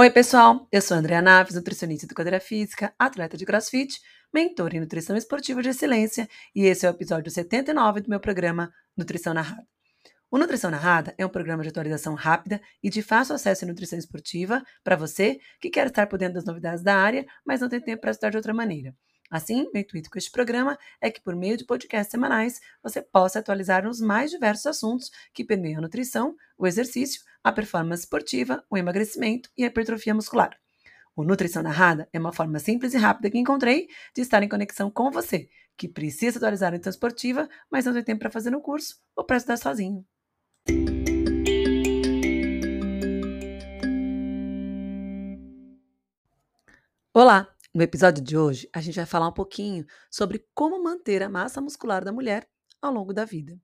Oi, pessoal. Eu sou a Andrea Naves, nutricionista e educadora física, atleta de crossfit, mentor em nutrição esportiva de excelência, e esse é o episódio 79 do meu programa Nutrição Narrada. O Nutrição Narrada é um programa de atualização rápida e de fácil acesso em nutrição esportiva para você que quer estar por dentro das novidades da área, mas não tem tempo para estudar de outra maneira. Assim, meu intuito com este programa é que, por meio de podcasts semanais, você possa atualizar os mais diversos assuntos que permeiam a nutrição, o exercício, a performance esportiva, o emagrecimento e a hipertrofia muscular. O Nutrição Narrada é uma forma simples e rápida que encontrei de estar em conexão com você, que precisa atualizar a nutrição esportiva, mas não tem tempo para fazer no curso ou para estudar sozinho. Olá! No episódio de hoje, a gente vai falar um pouquinho sobre como manter a massa muscular da mulher ao longo da vida.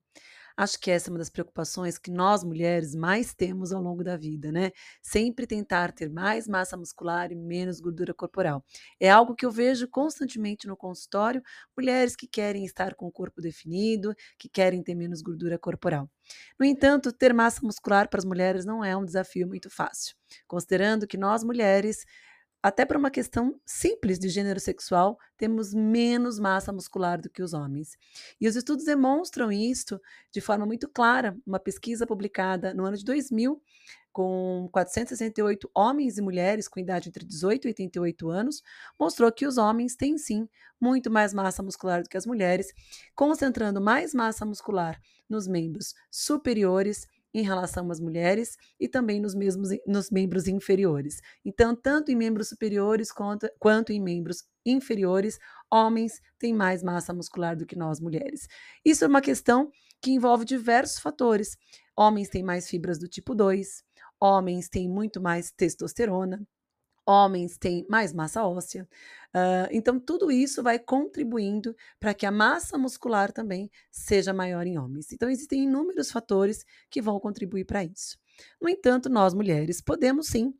Acho que essa é uma das preocupações que nós mulheres mais temos ao longo da vida, né? Sempre tentar ter mais massa muscular e menos gordura corporal. É algo que eu vejo constantemente no consultório, mulheres que querem estar com o corpo definido, que querem ter menos gordura corporal. No entanto, ter massa muscular para as mulheres não é um desafio muito fácil, considerando que nós mulheres até por uma questão simples de gênero sexual, temos menos massa muscular do que os homens. E os estudos demonstram isto de forma muito clara. Uma pesquisa publicada no ano de 2000, com 468 homens e mulheres com idade entre 18 e 88 anos, mostrou que os homens têm sim muito mais massa muscular do que as mulheres, concentrando mais massa muscular nos membros superiores em relação às mulheres e também nos mesmos nos membros inferiores. Então, tanto em membros superiores quanto, quanto em membros inferiores, homens têm mais massa muscular do que nós mulheres. Isso é uma questão que envolve diversos fatores. Homens têm mais fibras do tipo 2, homens têm muito mais testosterona, homens têm mais massa óssea. Uh, então, tudo isso vai contribuindo para que a massa muscular também seja maior em homens. Então, existem inúmeros fatores que vão contribuir para isso. No entanto, nós mulheres podemos sim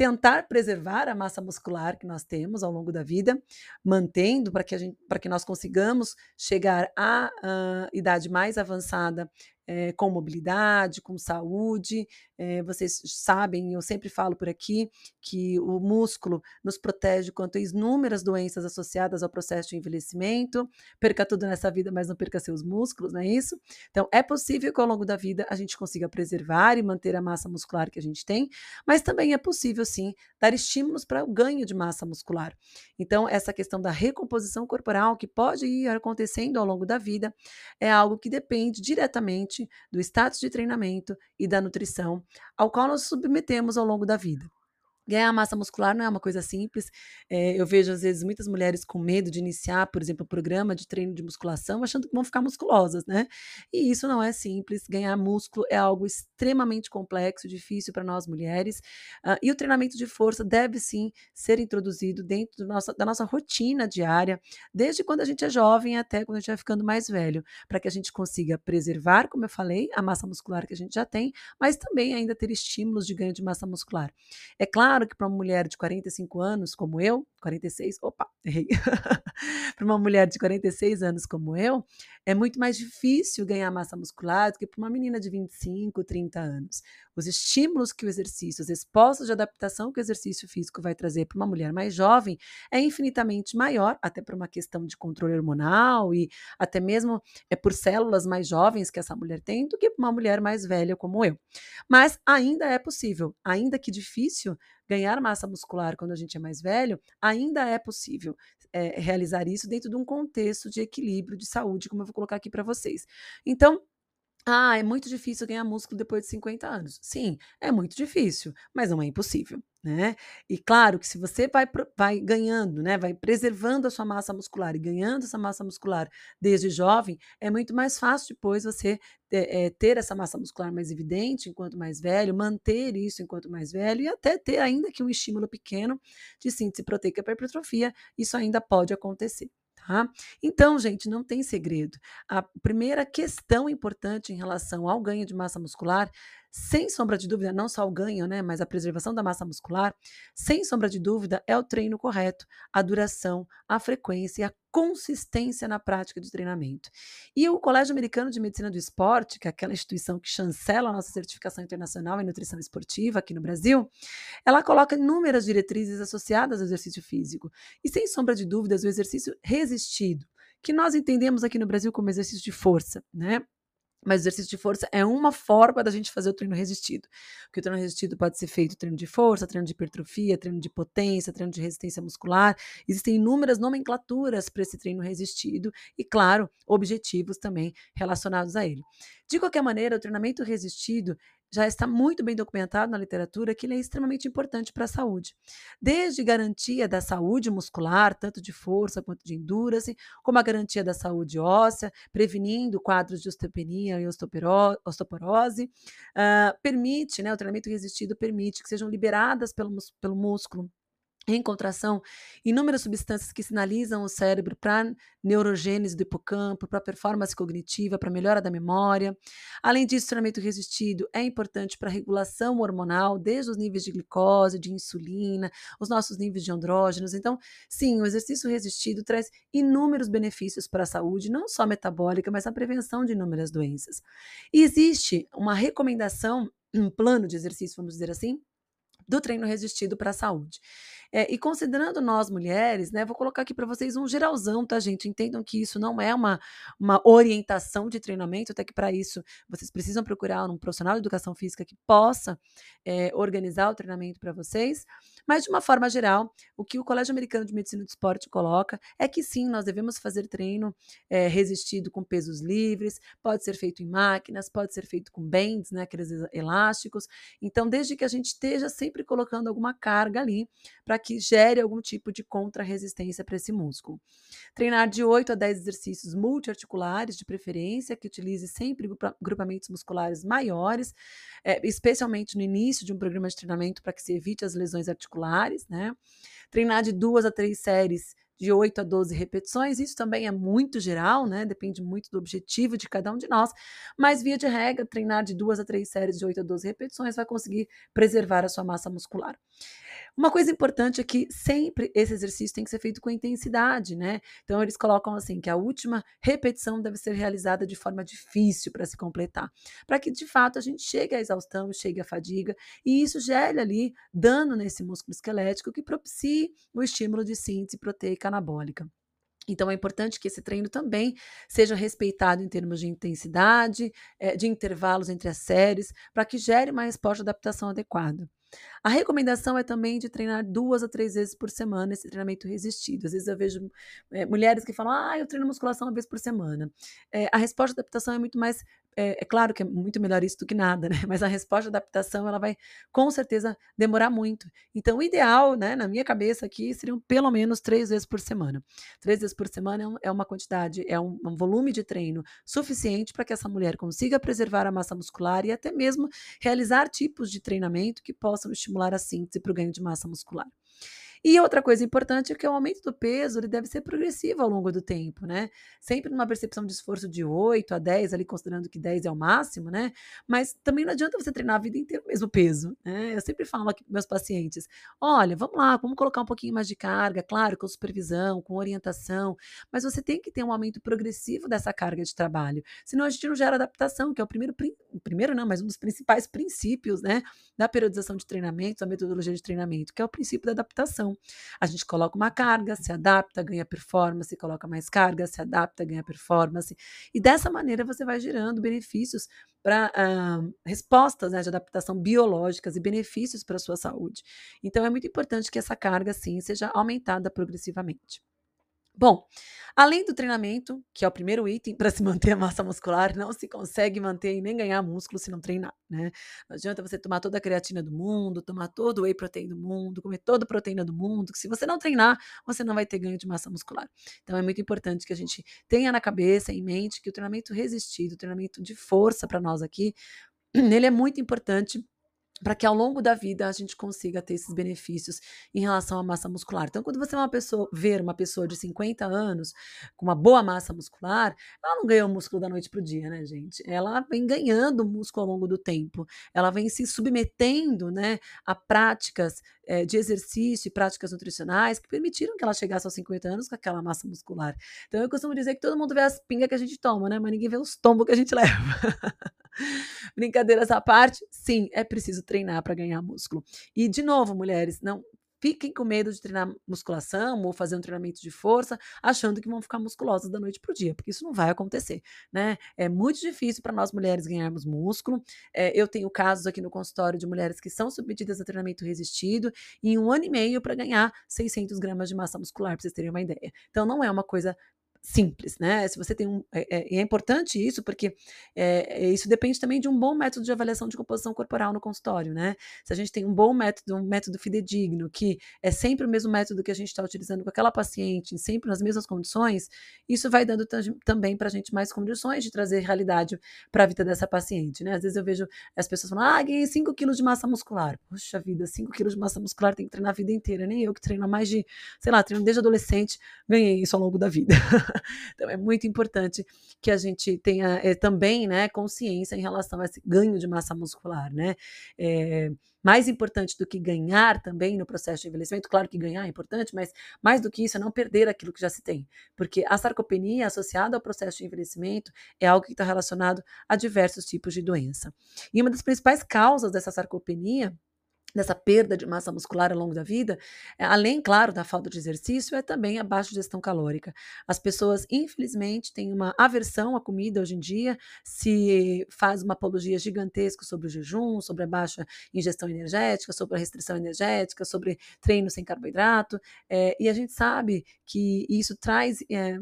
tentar preservar a massa muscular que nós temos ao longo da vida, mantendo para que, a gente, que nós consigamos chegar à uh, idade mais avançada é, com mobilidade, com saúde. É, vocês sabem, eu sempre falo por aqui, que o músculo nos protege contra inúmeras doenças associadas ao processo de envelhecimento. Perca tudo nessa vida, mas não perca seus músculos, não é isso? Então, é possível que ao longo da vida a gente consiga preservar e manter a massa muscular que a gente tem, mas também é possível, sim, dar estímulos para o ganho de massa muscular. Então, essa questão da recomposição corporal, que pode ir acontecendo ao longo da vida, é algo que depende diretamente do status de treinamento e da nutrição ao qual nós submetemos ao longo da vida. Ganhar massa muscular não é uma coisa simples. É, eu vejo, às vezes, muitas mulheres com medo de iniciar, por exemplo, um programa de treino de musculação, achando que vão ficar musculosas, né? E isso não é simples. Ganhar músculo é algo extremamente complexo, difícil para nós mulheres. Uh, e o treinamento de força deve sim ser introduzido dentro da nossa rotina diária, desde quando a gente é jovem até quando a gente vai ficando mais velho, para que a gente consiga preservar, como eu falei, a massa muscular que a gente já tem, mas também ainda ter estímulos de ganho de massa muscular. É claro claro que para uma mulher de 45 anos como eu, 46, opa, errei. para uma mulher de 46 anos como eu, é muito mais difícil ganhar massa muscular do que para uma menina de 25, 30 anos. Os estímulos que o exercício, as respostas de adaptação que o exercício físico vai trazer para uma mulher mais jovem é infinitamente maior, até por uma questão de controle hormonal e até mesmo é por células mais jovens que essa mulher tem do que para uma mulher mais velha como eu. Mas ainda é possível, ainda que difícil, ganhar massa muscular quando a gente é mais velho, ainda é possível é, realizar isso dentro de um contexto de equilíbrio de saúde, como eu vou colocar aqui para vocês. Então, ah, é muito difícil ganhar músculo depois de 50 anos. Sim, é muito difícil, mas não é impossível, né? E claro que se você vai, vai ganhando, né, vai preservando a sua massa muscular e ganhando essa massa muscular desde jovem, é muito mais fácil depois você é, ter essa massa muscular mais evidente enquanto mais velho, manter isso enquanto mais velho e até ter ainda que um estímulo pequeno de síntese proteica para hipertrofia, isso ainda pode acontecer. Tá? Então, gente, não tem segredo. A primeira questão importante em relação ao ganho de massa muscular sem sombra de dúvida, não só o ganho, né, mas a preservação da massa muscular, sem sombra de dúvida, é o treino correto, a duração, a frequência e a consistência na prática de treinamento. E o Colégio Americano de Medicina do Esporte, que é aquela instituição que chancela a nossa certificação internacional em nutrição esportiva aqui no Brasil, ela coloca inúmeras diretrizes associadas ao exercício físico. E sem sombra de dúvidas, o exercício resistido, que nós entendemos aqui no Brasil como exercício de força, né? Mas o exercício de força é uma forma da gente fazer o treino resistido. Porque o treino resistido pode ser feito treino de força, treino de hipertrofia, treino de potência, treino de resistência muscular. Existem inúmeras nomenclaturas para esse treino resistido e, claro, objetivos também relacionados a ele. De qualquer maneira, o treinamento resistido já está muito bem documentado na literatura que ele é extremamente importante para a saúde. Desde garantia da saúde muscular, tanto de força quanto de endurance, como a garantia da saúde óssea, prevenindo quadros de osteopenia e osteoporose, uh, permite, né, o treinamento resistido permite que sejam liberadas pelo, pelo músculo em contração, inúmeras substâncias que sinalizam o cérebro para neurogênese do hipocampo, para performance cognitiva, para melhora da memória. Além disso, o treinamento resistido é importante para regulação hormonal, desde os níveis de glicose, de insulina, os nossos níveis de andrógenos. Então, sim, o exercício resistido traz inúmeros benefícios para a saúde, não só metabólica, mas a prevenção de inúmeras doenças. E existe uma recomendação, um plano de exercício, vamos dizer assim, do treino resistido para a saúde. É, e considerando nós mulheres, né, vou colocar aqui para vocês um geralzão, tá, gente? Entendam que isso não é uma, uma orientação de treinamento, até que para isso vocês precisam procurar um profissional de educação física que possa é, organizar o treinamento para vocês. Mas, de uma forma geral, o que o Colégio Americano de Medicina do Esporte coloca é que sim, nós devemos fazer treino é, resistido com pesos livres, pode ser feito em máquinas, pode ser feito com bands, né, aqueles elásticos. Então, desde que a gente esteja sempre colocando alguma carga ali para que gere algum tipo de contra-resistência para esse músculo. Treinar de 8 a 10 exercícios multiarticulares, de preferência, que utilize sempre grupamentos musculares maiores, é, especialmente no início de um programa de treinamento para que se evite as lesões articulares, né? Treinar de duas a três séries de 8 a 12 repetições. Isso também é muito geral, né? Depende muito do objetivo de cada um de nós. Mas, via de regra, treinar de duas a três séries de 8 a 12 repetições vai conseguir preservar a sua massa muscular. Uma coisa importante é que sempre esse exercício tem que ser feito com intensidade, né? Então eles colocam assim que a última repetição deve ser realizada de forma difícil para se completar, para que de fato a gente chegue à exaustão, chegue à fadiga e isso gere ali dano nesse músculo esquelético que propicie o estímulo de síntese proteica anabólica. Então é importante que esse treino também seja respeitado em termos de intensidade, eh, de intervalos entre as séries, para que gere uma resposta de adaptação adequada. A recomendação é também de treinar duas a três vezes por semana esse treinamento resistido. Às vezes eu vejo é, mulheres que falam, ah, eu treino musculação uma vez por semana. É, a resposta de adaptação é muito mais é, é, claro que é muito melhor isso do que nada, né? Mas a resposta de adaptação ela vai com certeza demorar muito. Então, o ideal, né, na minha cabeça aqui, seriam pelo menos três vezes por semana. Três vezes por semana é, é uma quantidade, é um, um volume de treino suficiente para que essa mulher consiga preservar a massa muscular e até mesmo realizar tipos de treinamento que possam estimular a síntese para o ganho de massa muscular. E outra coisa importante é que o aumento do peso ele deve ser progressivo ao longo do tempo, né? Sempre numa percepção de esforço de 8 a 10, ali considerando que 10 é o máximo, né? Mas também não adianta você treinar a vida inteira o mesmo peso, né? Eu sempre falo aqui para meus pacientes: olha, vamos lá, vamos colocar um pouquinho mais de carga, claro, com supervisão, com orientação, mas você tem que ter um aumento progressivo dessa carga de trabalho, senão a gente não gera adaptação, que é o primeiro, primeiro não, mas um dos principais princípios, né, da periodização de treinamento, da metodologia de treinamento, que é o princípio da adaptação. A gente coloca uma carga, se adapta, ganha performance, coloca mais carga, se adapta, ganha performance. E dessa maneira você vai gerando benefícios para uh, ah, respostas né, de adaptação biológicas e benefícios para a sua saúde. Então é muito importante que essa carga, sim, seja aumentada progressivamente. Bom, além do treinamento, que é o primeiro item para se manter a massa muscular, não se consegue manter e nem ganhar músculo se não treinar, né? Não adianta você tomar toda a creatina do mundo, tomar todo o whey protein do mundo, comer toda a proteína do mundo, que se você não treinar, você não vai ter ganho de massa muscular. Então é muito importante que a gente tenha na cabeça, em mente, que o treinamento resistido, o treinamento de força para nós aqui, ele é muito importante para que ao longo da vida a gente consiga ter esses benefícios em relação à massa muscular. Então, quando você é uma pessoa, ver uma pessoa de 50 anos com uma boa massa muscular, ela não ganhou músculo da noite para o dia, né, gente? Ela vem ganhando músculo ao longo do tempo, ela vem se submetendo, né, a práticas é, de exercício e práticas nutricionais que permitiram que ela chegasse aos 50 anos com aquela massa muscular. Então, eu costumo dizer que todo mundo vê as pingas que a gente toma, né, mas ninguém vê os tombos que a gente leva. Brincadeiras à parte, sim, é preciso treinar para ganhar músculo. E, de novo, mulheres, não fiquem com medo de treinar musculação ou fazer um treinamento de força, achando que vão ficar musculosas da noite para o dia, porque isso não vai acontecer, né? É muito difícil para nós mulheres ganharmos músculo. É, eu tenho casos aqui no consultório de mulheres que são submetidas a treinamento resistido em um ano e meio para ganhar 600 gramas de massa muscular, para vocês terem uma ideia. Então, não é uma coisa simples, né? Se você tem um. É, é, é importante isso, porque é, isso depende também de um bom método de avaliação de composição corporal no consultório, né? Se a gente tem um bom método, um método fidedigno, que é sempre o mesmo método que a gente está utilizando com aquela paciente, sempre nas mesmas condições, isso vai dando também para a gente mais condições de trazer realidade para a vida dessa paciente, né? Às vezes eu vejo as pessoas falando, ah, ganhei 5 quilos de massa muscular. Poxa vida, 5 quilos de massa muscular tem que treinar a vida inteira. Nem eu que treino há mais de, sei lá, treino desde adolescente, ganhei isso ao longo da vida. então é muito importante que a gente tenha é, também né, consciência em relação a esse ganho de massa muscular, né? É, mais importante do que ganhar também no processo de envelhecimento, claro que ganhar é importante, mas mais do que isso é não perder aquilo que já se tem. Porque a sarcopenia associada ao processo de envelhecimento é algo que está relacionado a diversos tipos de doença. E uma das principais causas dessa sarcopenia dessa perda de massa muscular ao longo da vida, eh, além, claro, da falta de exercício, é também a baixa digestão calórica. As pessoas, infelizmente, têm uma aversão à comida hoje em dia, se faz uma apologia gigantesca sobre o jejum, sobre a baixa ingestão energética, sobre a restrição energética, sobre treino sem carboidrato, é, e a gente sabe que isso traz é,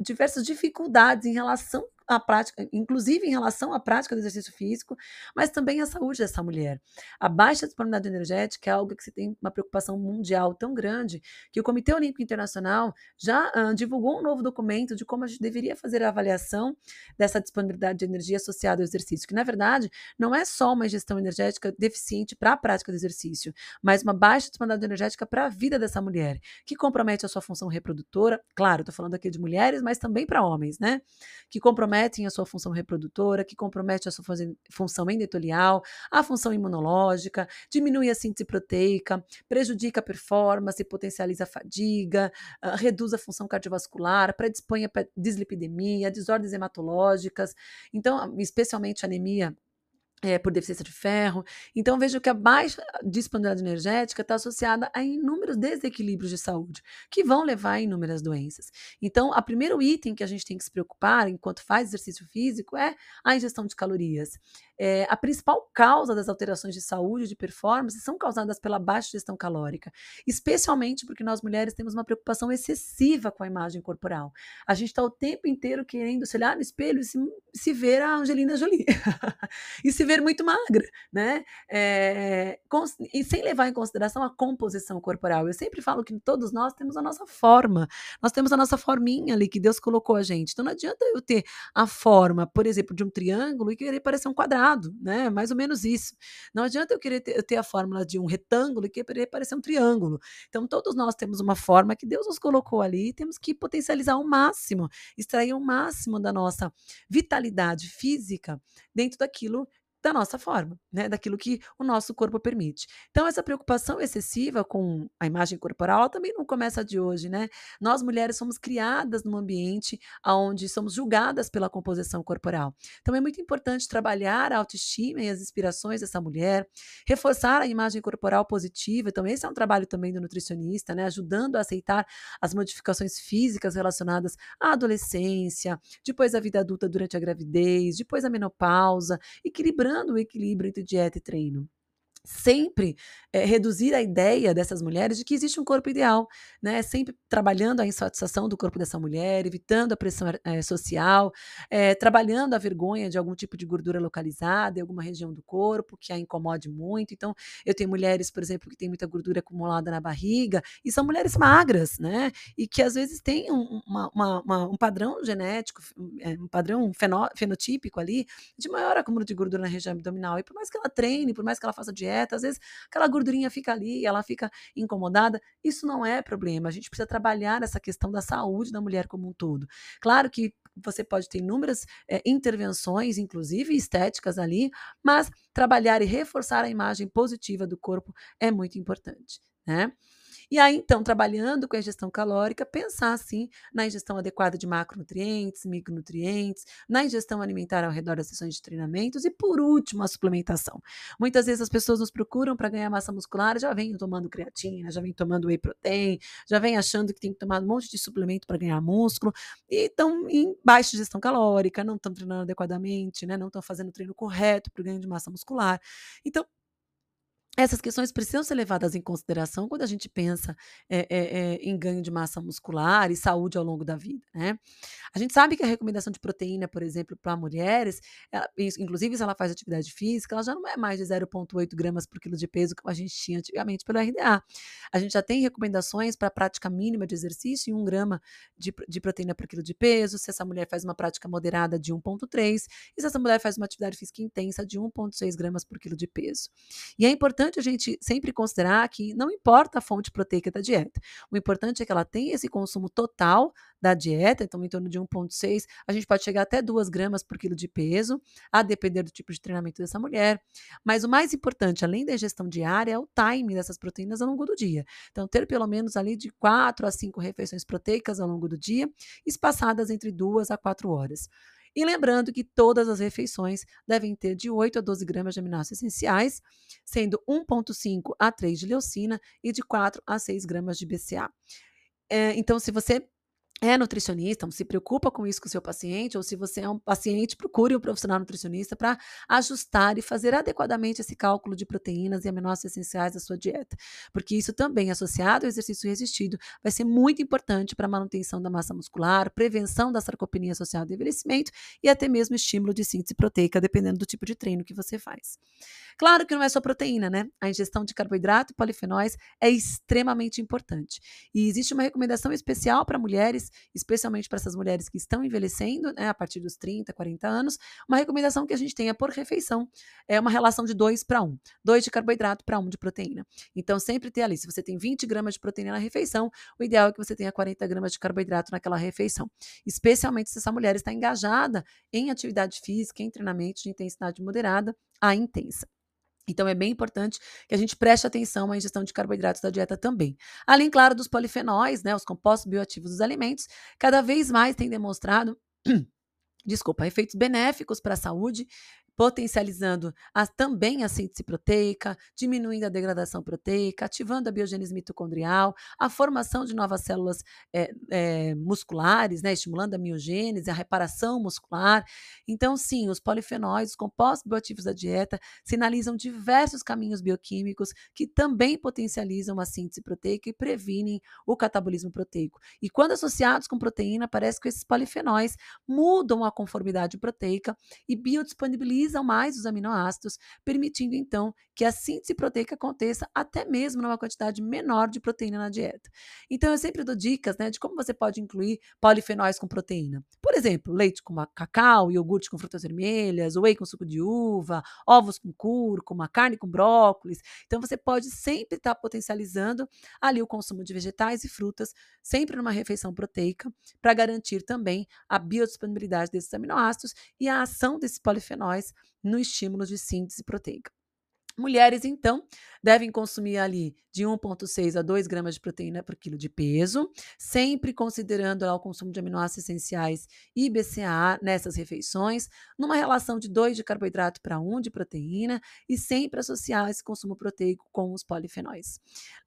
diversas dificuldades em relação a prática, inclusive em relação à prática do exercício físico, mas também à saúde dessa mulher. A baixa disponibilidade energética é algo que se tem uma preocupação mundial tão grande que o Comitê Olímpico Internacional já uh, divulgou um novo documento de como a gente deveria fazer a avaliação dessa disponibilidade de energia associada ao exercício, que na verdade não é só uma ingestão energética deficiente para a prática do exercício, mas uma baixa disponibilidade energética para a vida dessa mulher, que compromete a sua função reprodutora, claro, estou falando aqui de mulheres, mas também para homens, né? Que compromete comprometem a sua função reprodutora, que compromete a sua função endotelial, a função imunológica, diminui a síntese proteica, prejudica a performance, potencializa a fadiga, uh, reduz a função cardiovascular, predispõe a dislipidemia, desordens hematológicas, então, especialmente anemia é, por deficiência de ferro. Então, vejo que a baixa disponibilidade energética está associada a inúmeros desequilíbrios de saúde, que vão levar a inúmeras doenças. Então, o primeiro item que a gente tem que se preocupar enquanto faz exercício físico é a ingestão de calorias. É, a principal causa das alterações de saúde de performance são causadas pela baixa gestão calórica, especialmente porque nós mulheres temos uma preocupação excessiva com a imagem corporal. A gente está o tempo inteiro querendo se olhar no espelho e se, se ver a Angelina Jolie e se ver muito magra, né? É, com, e sem levar em consideração a composição corporal. Eu sempre falo que todos nós temos a nossa forma, nós temos a nossa forminha ali que Deus colocou a gente. Então não adianta eu ter a forma, por exemplo, de um triângulo e querer parecer um quadrado né? Mais ou menos isso. Não adianta eu querer ter, ter a fórmula de um retângulo e querer parecer um triângulo. Então, todos nós temos uma forma que Deus nos colocou ali e temos que potencializar ao máximo, extrair o máximo da nossa vitalidade física dentro daquilo da nossa forma, né? Daquilo que o nosso corpo permite. Então, essa preocupação excessiva com a imagem corporal também não começa de hoje, né? Nós mulheres somos criadas num ambiente onde somos julgadas pela composição corporal. Então, é muito importante trabalhar a autoestima e as inspirações dessa mulher, reforçar a imagem corporal positiva. Então, esse é um trabalho também do nutricionista, né? Ajudando a aceitar as modificações físicas relacionadas à adolescência, depois à vida adulta durante a gravidez, depois à menopausa, equilibrando o equilíbrio entre dieta e treino. Sempre é, reduzir a ideia dessas mulheres de que existe um corpo ideal, né? Sempre trabalhando a insatisfação do corpo dessa mulher, evitando a pressão é, social, é, trabalhando a vergonha de algum tipo de gordura localizada em alguma região do corpo que a incomode muito. Então, eu tenho mulheres, por exemplo, que têm muita gordura acumulada na barriga e são mulheres magras, né? E que às vezes têm um, uma, uma, uma, um padrão genético, um padrão fenotípico ali de maior acúmulo de gordura na região abdominal. E por mais que ela treine, por mais que ela faça dieta, dieta, às vezes aquela gordurinha fica ali, ela fica incomodada. Isso não é problema. A gente precisa trabalhar essa questão da saúde da mulher como um todo. Claro que você pode ter inúmeras é, intervenções, inclusive estéticas ali, mas trabalhar e reforçar a imagem positiva do corpo é muito importante, né? E aí, então, trabalhando com a ingestão calórica, pensar assim na ingestão adequada de macronutrientes, micronutrientes, na ingestão alimentar ao redor das sessões de treinamentos e, por último, a suplementação. Muitas vezes as pessoas nos procuram para ganhar massa muscular, já vêm tomando creatina, já vêm tomando whey protein, já vêm achando que tem que tomar um monte de suplemento para ganhar músculo e estão em baixa ingestão calórica, não estão treinando adequadamente, né, não estão fazendo o treino correto para o ganho de massa muscular. Então, essas questões precisam ser levadas em consideração quando a gente pensa é, é, é, em ganho de massa muscular e saúde ao longo da vida. Né? A gente sabe que a recomendação de proteína, por exemplo, para mulheres, ela, inclusive se ela faz atividade física, ela já não é mais de 0,8 gramas por quilo de peso como a gente tinha antigamente pelo RDA. A gente já tem recomendações para prática mínima de exercício em 1 grama de, de proteína por quilo de peso, se essa mulher faz uma prática moderada de 1,3 e se essa mulher faz uma atividade física intensa de 1,6 gramas por quilo de peso. E é importante importante a gente sempre considerar que não importa a fonte proteica da dieta. O importante é que ela tenha esse consumo total da dieta, então em torno de 1,6, a gente pode chegar até 2 gramas por quilo de peso, a depender do tipo de treinamento dessa mulher. Mas o mais importante, além da ingestão diária, é o time dessas proteínas ao longo do dia. Então, ter pelo menos ali de 4 a 5 refeições proteicas ao longo do dia, espaçadas entre 2 a 4 horas. E lembrando que todas as refeições devem ter de 8 a 12 gramas de aminoácidos essenciais, sendo 1,5 a 3 de leucina e de 4 a 6 gramas de BCA. É, então, se você é nutricionista, se preocupa com isso com o seu paciente, ou se você é um paciente, procure um profissional nutricionista para ajustar e fazer adequadamente esse cálculo de proteínas e aminoácidos essenciais da sua dieta, porque isso também associado ao exercício resistido vai ser muito importante para a manutenção da massa muscular, prevenção da sarcopenia associada ao envelhecimento e até mesmo estímulo de síntese proteica, dependendo do tipo de treino que você faz. Claro que não é só proteína, né? A ingestão de carboidrato e polifenóis é extremamente importante. E existe uma recomendação especial para mulheres, especialmente para essas mulheres que estão envelhecendo, né, a partir dos 30, 40 anos, uma recomendação que a gente tenha por refeição é uma relação de 2 para 1. 2 de carboidrato para 1 de proteína. Então, sempre ter ali, se você tem 20 gramas de proteína na refeição, o ideal é que você tenha 40 gramas de carboidrato naquela refeição. Especialmente se essa mulher está engajada em atividade física, em treinamento de intensidade moderada a intensa. Então é bem importante que a gente preste atenção à ingestão de carboidratos da dieta também. Além, claro, dos polifenóis, né, os compostos bioativos dos alimentos, cada vez mais tem demonstrado desculpa, efeitos benéficos para a saúde, potencializando a, também a síntese proteica, diminuindo a degradação proteica, ativando a biogênese mitocondrial, a formação de novas células é, é, musculares, né, estimulando a miogênese, a reparação muscular. Então, sim, os polifenóis, os compostos bioativos da dieta, sinalizam diversos caminhos bioquímicos que também potencializam a síntese proteica e previnem o catabolismo proteico. E quando associados com proteína, parece que esses polifenóis mudam a conformidade proteica e biodisponibilizam utilizam mais os aminoácidos, permitindo então que a síntese proteica aconteça até mesmo numa quantidade menor de proteína na dieta. Então eu sempre dou dicas né, de como você pode incluir polifenóis com proteína. Por exemplo, leite com cacau, iogurte com frutas vermelhas, whey com suco de uva, ovos com cúrcuma, carne com brócolis. Então você pode sempre estar tá potencializando ali o consumo de vegetais e frutas, sempre numa refeição proteica, para garantir também a biodisponibilidade desses aminoácidos e a ação desses polifenóis no estímulo de síntese proteica. Mulheres, então, devem consumir ali de 1,6 a 2 gramas de proteína por quilo de peso, sempre considerando lá, o consumo de aminoácidos essenciais e BCAA nessas refeições, numa relação de 2 de carboidrato para 1 de proteína e sempre associar esse consumo proteico com os polifenóis.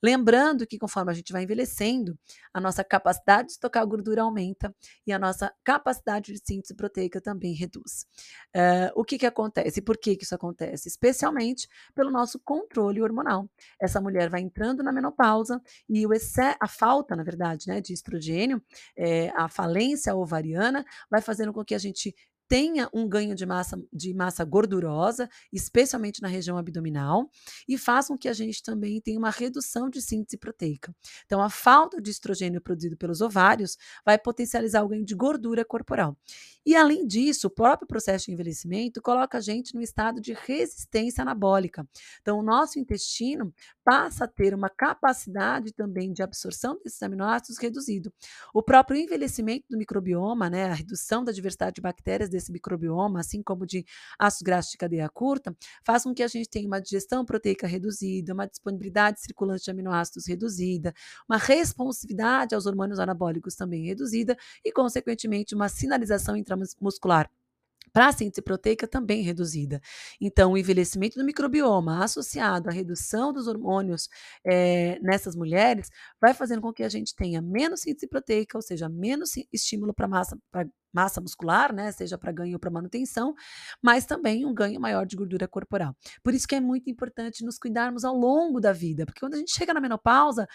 Lembrando que conforme a gente vai envelhecendo, a nossa capacidade de estocar gordura aumenta e a nossa capacidade de síntese proteica também reduz. Uh, o que, que acontece? Por que, que isso acontece? Especialmente pelo nosso controle hormonal. Essa mulher vai entrando na menopausa e o excesso, a falta, na verdade, né, de estrogênio, é, a falência ovariana, vai fazendo com que a gente tenha um ganho de massa, de massa gordurosa, especialmente na região abdominal, e façam que a gente também tenha uma redução de síntese proteica. Então, a falta de estrogênio produzido pelos ovários vai potencializar o ganho de gordura corporal. E, além disso, o próprio processo de envelhecimento coloca a gente no estado de resistência anabólica. Então, o nosso intestino passa a ter uma capacidade também de absorção desses aminoácidos reduzido. O próprio envelhecimento do microbioma, né, a redução da diversidade de bactérias desse microbioma, assim como de ácidos graxos de cadeia curta, faz com que a gente tenha uma digestão proteica reduzida, uma disponibilidade circulante de aminoácidos reduzida, uma responsividade aos hormônios anabólicos também reduzida e, consequentemente, uma sinalização intramuscular para a síntese proteica também reduzida. Então, o envelhecimento do microbioma associado à redução dos hormônios é, nessas mulheres vai fazendo com que a gente tenha menos síntese proteica, ou seja, menos estímulo para massa, massa muscular, né, seja para ganho ou para manutenção, mas também um ganho maior de gordura corporal. Por isso que é muito importante nos cuidarmos ao longo da vida, porque quando a gente chega na menopausa,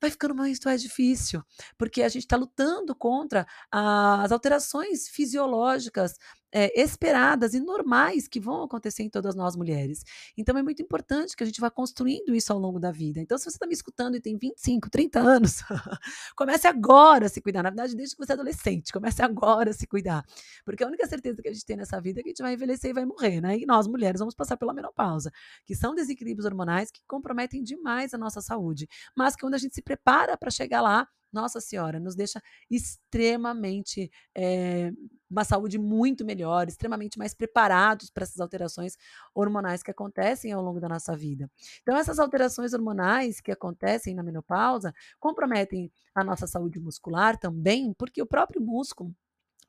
vai ficando mais mais difícil, porque a gente está lutando contra as alterações fisiológicas é, esperadas e normais que vão acontecer em todas nós mulheres. Então é muito importante que a gente vá construindo isso ao longo da vida. Então, se você está me escutando e tem 25, 30 anos, comece agora a se cuidar. Na verdade, desde que você é adolescente, comece agora a se cuidar. Porque a única certeza que a gente tem nessa vida é que a gente vai envelhecer e vai morrer, né? E nós, mulheres, vamos passar pela menopausa, que são desequilíbrios hormonais que comprometem demais a nossa saúde. Mas que quando a gente se prepara para chegar lá, nossa Senhora, nos deixa extremamente, é, uma saúde muito melhor, extremamente mais preparados para essas alterações hormonais que acontecem ao longo da nossa vida. Então, essas alterações hormonais que acontecem na menopausa comprometem a nossa saúde muscular também, porque o próprio músculo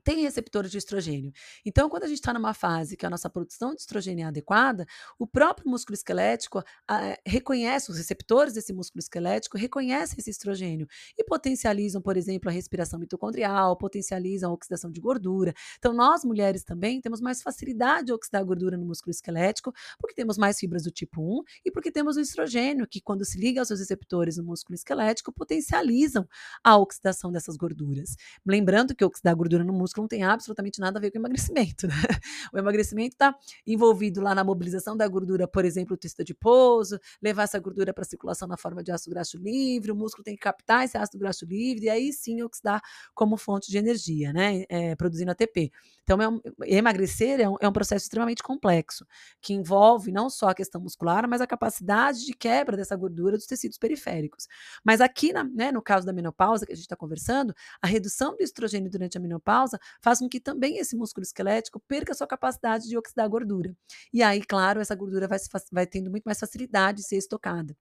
tem receptores de estrogênio. Então, quando a gente está numa fase que a nossa produção de estrogênio é adequada, o próprio músculo esquelético ah, reconhece, os receptores desse músculo esquelético reconhecem esse estrogênio e potencializam, por exemplo, a respiração mitocondrial, potencializam a oxidação de gordura. Então, nós mulheres também temos mais facilidade de oxidar gordura no músculo esquelético, porque temos mais fibras do tipo 1 e porque temos o estrogênio, que quando se liga aos seus receptores no músculo esquelético, potencializam a oxidação dessas gorduras. Lembrando que oxidar gordura no músculo não tem absolutamente nada a ver com emagrecimento. Né? O emagrecimento está envolvido lá na mobilização da gordura, por exemplo, o tecido adiposo, levar essa gordura para a circulação na forma de ácido graxo livre, o músculo tem que captar esse ácido graxo livre e aí sim oxidar como fonte de energia, né? É, produzindo ATP. Então, é um, emagrecer é um, é um processo extremamente complexo, que envolve não só a questão muscular, mas a capacidade de quebra dessa gordura dos tecidos periféricos. Mas aqui, na, né, no caso da menopausa, que a gente está conversando, a redução do estrogênio durante a menopausa faz com que também esse músculo esquelético perca sua capacidade de oxidar gordura. E aí, claro, essa gordura vai, vai tendo muito mais facilidade de ser estocada.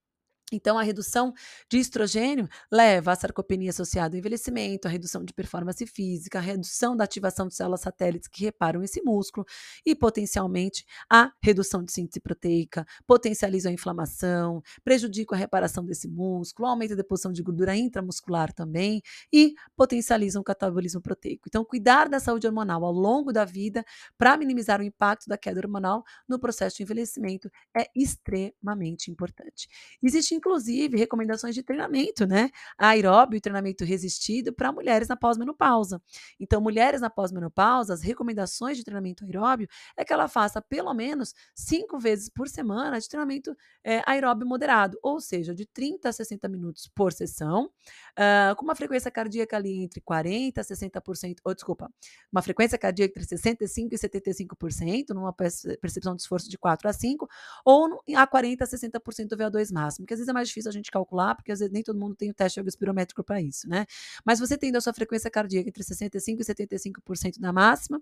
Então, a redução de estrogênio leva à sarcopenia associada ao envelhecimento, à redução de performance física, à redução da ativação de células satélites que reparam esse músculo e, potencialmente, à redução de síntese proteica, potencializa a inflamação, prejudica a reparação desse músculo, aumenta a deposição de gordura intramuscular também e potencializa o catabolismo proteico. Então, cuidar da saúde hormonal ao longo da vida para minimizar o impacto da queda hormonal no processo de envelhecimento é extremamente importante. Existe inclusive recomendações de treinamento, né? Aeróbio treinamento resistido para mulheres na pós-menopausa. Então, mulheres na pós-menopausa, as recomendações de treinamento aeróbio é que ela faça pelo menos cinco vezes por semana de treinamento é, aeróbio moderado, ou seja, de 30 a 60 minutos por sessão, uh, com uma frequência cardíaca ali entre 40% a 60%, ou desculpa, uma frequência cardíaca entre 65% e 75%, numa percepção de esforço de 4 a 5, ou a 40% a 60% do VO2 máximo, que às vezes vezes é mais difícil a gente calcular, porque às vezes nem todo mundo tem o teste espirométrico para isso, né? Mas você tendo a sua frequência cardíaca entre 65% e 75% da máxima,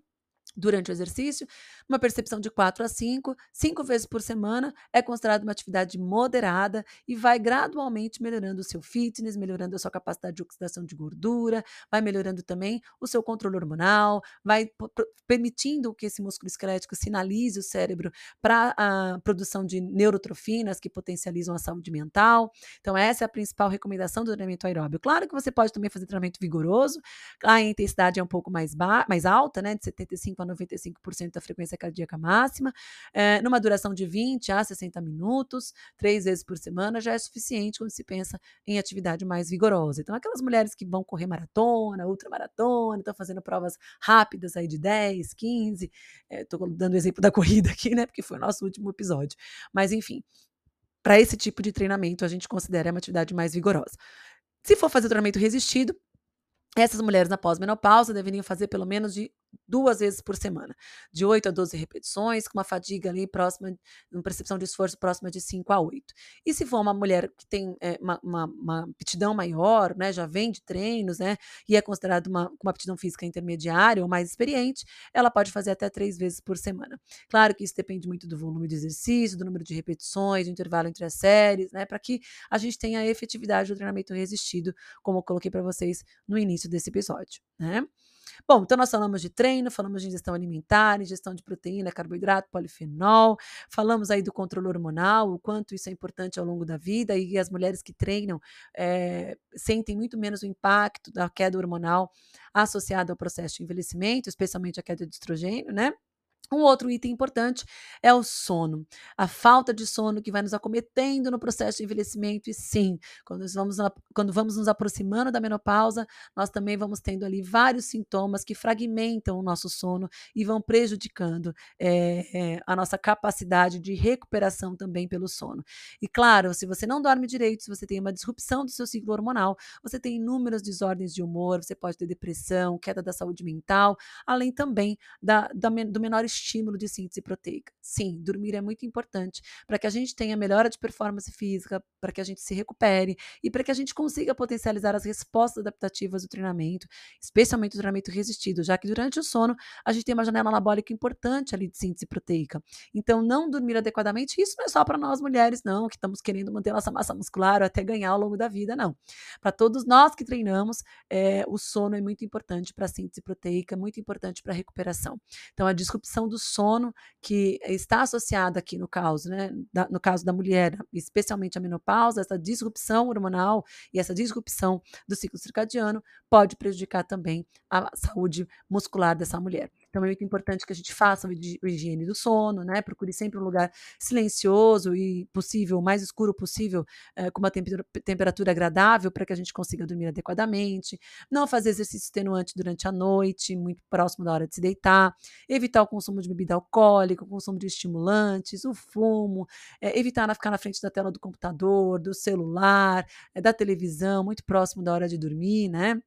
durante o exercício, uma percepção de 4 a 5, 5 vezes por semana, é considerado uma atividade moderada e vai gradualmente melhorando o seu fitness, melhorando a sua capacidade de oxidação de gordura, vai melhorando também o seu controle hormonal, vai permitindo que esse músculo esquelético sinalize o cérebro para a produção de neurotrofinas que potencializam a saúde mental. Então, essa é a principal recomendação do treinamento aeróbio. Claro que você pode também fazer treinamento vigoroso, a intensidade é um pouco mais, mais alta, né, de 75 a 95% da frequência cardíaca máxima, é, numa duração de 20 a 60 minutos, três vezes por semana, já é suficiente quando se pensa em atividade mais vigorosa. Então, aquelas mulheres que vão correr maratona, ultramaratona, estão fazendo provas rápidas aí de 10, 15, estou é, dando o exemplo da corrida aqui, né, porque foi o nosso último episódio. Mas, enfim, para esse tipo de treinamento, a gente considera uma atividade mais vigorosa. Se for fazer treinamento resistido, essas mulheres na pós-menopausa deveriam fazer pelo menos de duas vezes por semana, de 8 a 12 repetições, com uma fadiga ali próxima, uma percepção de esforço próxima de 5 a 8. E se for uma mulher que tem é, uma, uma, uma, aptidão maior, né, já vem de treinos, né, e é considerada uma, uma aptidão física intermediária ou mais experiente, ela pode fazer até três vezes por semana. Claro que isso depende muito do volume de exercício, do número de repetições, do intervalo entre as séries, né, para que a gente tenha a efetividade do treinamento resistido, como eu coloquei para vocês no início desse episódio, né. Bom, então nós falamos de treino, falamos de ingestão alimentar, ingestão de proteína, carboidrato, polifenol, falamos aí do controle hormonal, o quanto isso é importante ao longo da vida e as mulheres que treinam é, sentem muito menos o impacto da queda hormonal associada ao processo de envelhecimento, especialmente a queda de estrogênio, né? Um outro item importante é o sono. A falta de sono que vai nos acometendo no processo de envelhecimento. E sim, quando vamos, quando vamos nos aproximando da menopausa, nós também vamos tendo ali vários sintomas que fragmentam o nosso sono e vão prejudicando é, é, a nossa capacidade de recuperação também pelo sono. E claro, se você não dorme direito, se você tem uma disrupção do seu ciclo hormonal, você tem inúmeras desordens de humor, você pode ter depressão, queda da saúde mental, além também da, da do menor de síntese proteica. Sim, dormir é muito importante para que a gente tenha melhora de performance física, para que a gente se recupere e para que a gente consiga potencializar as respostas adaptativas do treinamento, especialmente o treinamento resistido, já que durante o sono a gente tem uma janela anabólica importante ali de síntese proteica. Então, não dormir adequadamente, isso não é só para nós mulheres, não, que estamos querendo manter nossa massa muscular ou até ganhar ao longo da vida, não. Para todos nós que treinamos, é, o sono é muito importante para a síntese proteica, muito importante para a recuperação. Então, a disrupção do sono, que está associada aqui no caso, né, da, no caso da mulher, especialmente a menopausa, essa disrupção hormonal e essa disrupção do ciclo circadiano pode prejudicar também a saúde muscular dessa mulher. Então é muito importante que a gente faça a higiene do sono, né? Procure sempre um lugar silencioso e possível, o mais escuro possível, é, com uma temperatura agradável para que a gente consiga dormir adequadamente. Não fazer exercício extenuante durante a noite, muito próximo da hora de se deitar. Evitar o consumo de bebida alcoólica, o consumo de estimulantes, o fumo. É, evitar ficar na frente da tela do computador, do celular, é, da televisão, muito próximo da hora de dormir, né?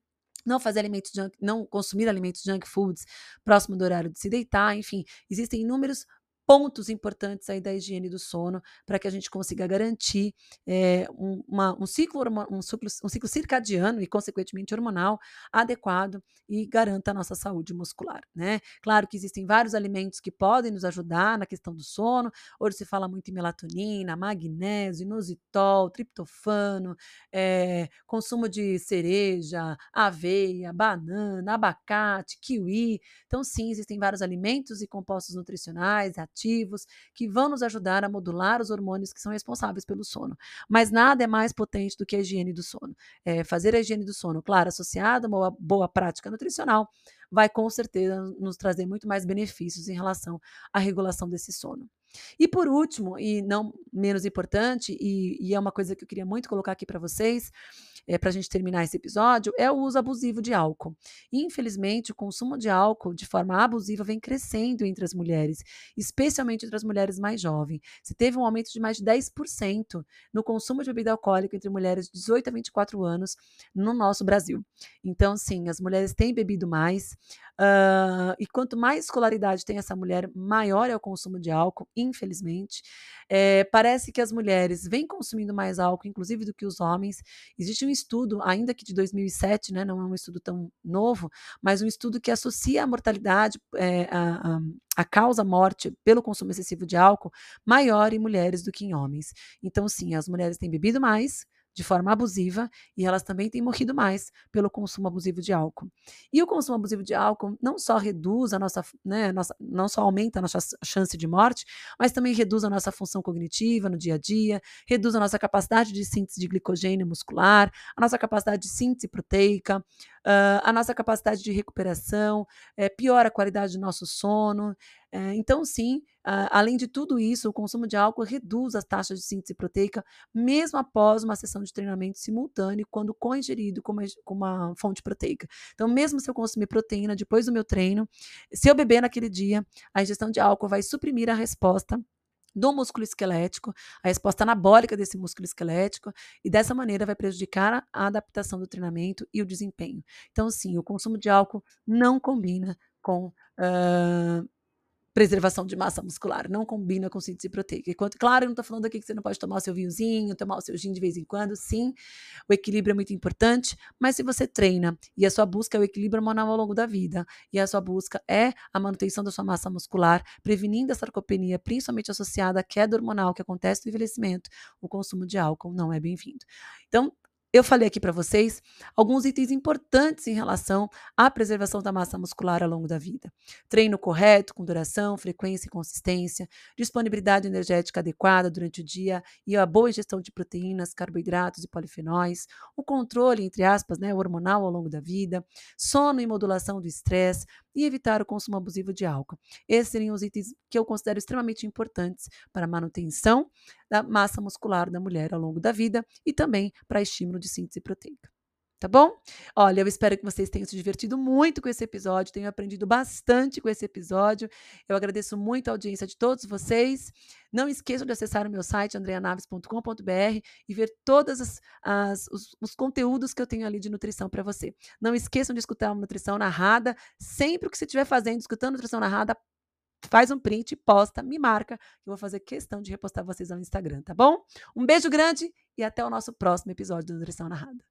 Não fazer alimentos junk, não consumir alimentos junk foods próximo do horário de se deitar, enfim, existem inúmeros pontos importantes aí da higiene do sono para que a gente consiga garantir é, um, uma, um, ciclo, um, ciclo, um ciclo circadiano e, consequentemente, hormonal adequado e garanta a nossa saúde muscular. Né? Claro que existem vários alimentos que podem nos ajudar na questão do sono. Hoje se fala muito em melatonina, magnésio, inositol, triptofano, é, consumo de cereja, aveia, banana, abacate, kiwi. Então, sim, existem vários alimentos e compostos nutricionais ativos que vão nos ajudar a modular os hormônios que são responsáveis pelo sono. Mas nada é mais potente do que a higiene do sono. É, fazer a higiene do sono, claro, associada a uma boa prática nutricional, vai com certeza nos trazer muito mais benefícios em relação à regulação desse sono. E por último, e não menos importante, e, e é uma coisa que eu queria muito colocar aqui para vocês, é, para a gente terminar esse episódio, é o uso abusivo de álcool. Infelizmente, o consumo de álcool de forma abusiva vem crescendo entre as mulheres, especialmente entre as mulheres mais jovens. Se teve um aumento de mais de 10% no consumo de bebida alcoólica entre mulheres de 18 a 24 anos no nosso Brasil. Então, sim, as mulheres têm bebido mais, Uh, e quanto mais escolaridade tem essa mulher, maior é o consumo de álcool, infelizmente. É, parece que as mulheres vêm consumindo mais álcool, inclusive do que os homens. Existe um estudo, ainda que de 2007, né, não é um estudo tão novo, mas um estudo que associa a mortalidade, é, a, a, a causa morte pelo consumo excessivo de álcool maior em mulheres do que em homens. Então, sim, as mulheres têm bebido mais, de forma abusiva e elas também têm morrido mais pelo consumo abusivo de álcool. E o consumo abusivo de álcool não só reduz a nossa, né, nossa não só aumenta a nossa chance de morte, mas também reduz a nossa função cognitiva no dia a dia, reduz a nossa capacidade de síntese de glicogênio muscular, a nossa capacidade de síntese proteica, uh, a nossa capacidade de recuperação, é, piora a qualidade do nosso sono. É, então, sim, uh, além de tudo isso, o consumo de álcool reduz as taxas de síntese proteica, mesmo após uma sessão de treinamento simultâneo, quando co-ingerido com uma, com uma fonte proteica. Então, mesmo se eu consumir proteína depois do meu treino, se eu beber naquele dia, a ingestão de álcool vai suprimir a resposta do músculo esquelético, a resposta anabólica desse músculo esquelético, e dessa maneira vai prejudicar a adaptação do treinamento e o desempenho. Então, sim, o consumo de álcool não combina com uh, preservação de massa muscular, não combina com síntese proteica. Enquanto, claro, eu não estou falando aqui que você não pode tomar o seu vinhozinho, tomar o seu gin de vez em quando, sim, o equilíbrio é muito importante, mas se você treina e a sua busca é o equilíbrio hormonal ao longo da vida, e a sua busca é a manutenção da sua massa muscular, prevenindo a sarcopenia, principalmente associada à queda hormonal que acontece no envelhecimento, o consumo de álcool não é bem-vindo. Então, eu falei aqui para vocês alguns itens importantes em relação à preservação da massa muscular ao longo da vida. Treino correto, com duração, frequência e consistência, disponibilidade energética adequada durante o dia e a boa ingestão de proteínas, carboidratos e polifenóis, o controle, entre aspas, né, hormonal ao longo da vida, sono e modulação do estresse e evitar o consumo abusivo de álcool. Esses seriam os itens que eu considero extremamente importantes para a manutenção da massa muscular da mulher ao longo da vida e também para estímulo de síntese proteica. Tá bom? Olha, eu espero que vocês tenham se divertido muito com esse episódio, tenham aprendido bastante com esse episódio. Eu agradeço muito a audiência de todos vocês. Não esqueçam de acessar o meu site, andreanaves.com.br, e ver todos os, os, conteúdos que eu tenho ali de nutrição para você. Não esqueçam de escutar uma nutrição narrada. Sempre que você estiver fazendo, escutando nutrição narrada, faz um print, posta, me marca, que eu vou fazer questão de repostar vocês no Instagram, tá bom? Um beijo grande e até o nosso próximo episódio do Nutrição Narrada.